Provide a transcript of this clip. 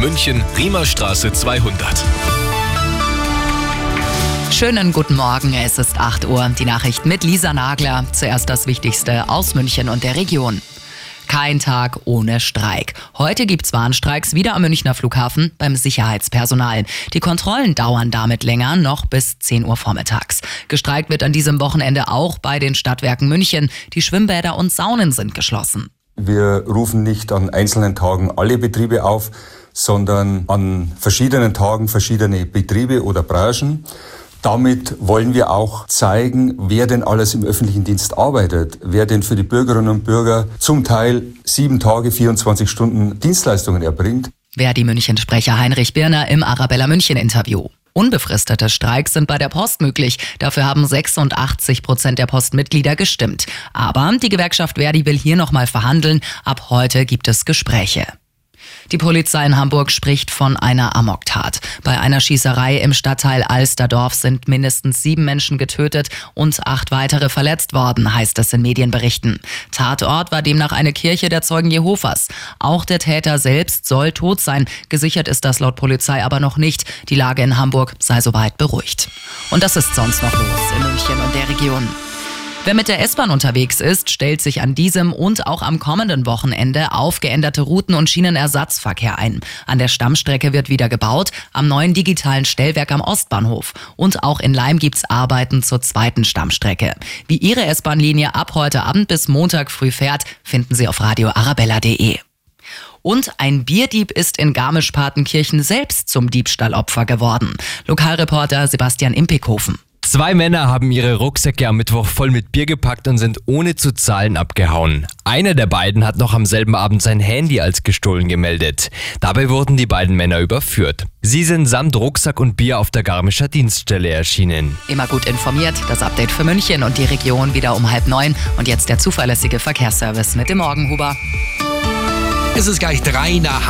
München, Riemerstraße 200. Schönen guten Morgen, es ist 8 Uhr. Die Nachricht mit Lisa Nagler. Zuerst das Wichtigste aus München und der Region. Kein Tag ohne Streik. Heute gibt's Warnstreiks wieder am Münchner Flughafen beim Sicherheitspersonal. Die Kontrollen dauern damit länger, noch bis 10 Uhr vormittags. Gestreikt wird an diesem Wochenende auch bei den Stadtwerken München. Die Schwimmbäder und Saunen sind geschlossen. Wir rufen nicht an einzelnen Tagen alle Betriebe auf, sondern an verschiedenen Tagen verschiedene Betriebe oder Branchen. Damit wollen wir auch zeigen, wer denn alles im öffentlichen Dienst arbeitet, wer denn für die Bürgerinnen und Bürger zum Teil sieben Tage, 24 Stunden Dienstleistungen erbringt. Wer die München-Sprecher Heinrich Birner im Arabella München Interview. Unbefristete Streiks sind bei der Post möglich. Dafür haben 86 Prozent der Postmitglieder gestimmt. Aber die Gewerkschaft Verdi will hier nochmal verhandeln. Ab heute gibt es Gespräche. Die Polizei in Hamburg spricht von einer Amoktat. Bei einer Schießerei im Stadtteil Alsterdorf sind mindestens sieben Menschen getötet und acht weitere verletzt worden, heißt es in Medienberichten. Tatort war demnach eine Kirche der Zeugen Jehovas. Auch der Täter selbst soll tot sein. Gesichert ist das laut Polizei aber noch nicht. Die Lage in Hamburg sei soweit beruhigt. Und das ist sonst noch los in München und der Region. Wer mit der S-Bahn unterwegs ist, stellt sich an diesem und auch am kommenden Wochenende auf geänderte Routen und Schienenersatzverkehr ein. An der Stammstrecke wird wieder gebaut, am neuen digitalen Stellwerk am Ostbahnhof. Und auch in Leim gibt's Arbeiten zur zweiten Stammstrecke. Wie Ihre S-Bahn-Linie ab heute Abend bis Montag früh fährt, finden Sie auf radioarabella.de. Und ein Bierdieb ist in Garmisch-Partenkirchen selbst zum Diebstahlopfer geworden. Lokalreporter Sebastian Impikhofen. Zwei Männer haben ihre Rucksäcke am Mittwoch voll mit Bier gepackt und sind ohne zu zahlen abgehauen. Einer der beiden hat noch am selben Abend sein Handy als gestohlen gemeldet. Dabei wurden die beiden Männer überführt. Sie sind samt Rucksack und Bier auf der Garmischer Dienststelle erschienen. Immer gut informiert, das Update für München und die Region wieder um halb neun. Und jetzt der zuverlässige Verkehrsservice mit dem Morgenhuber. Es ist gleich drei nach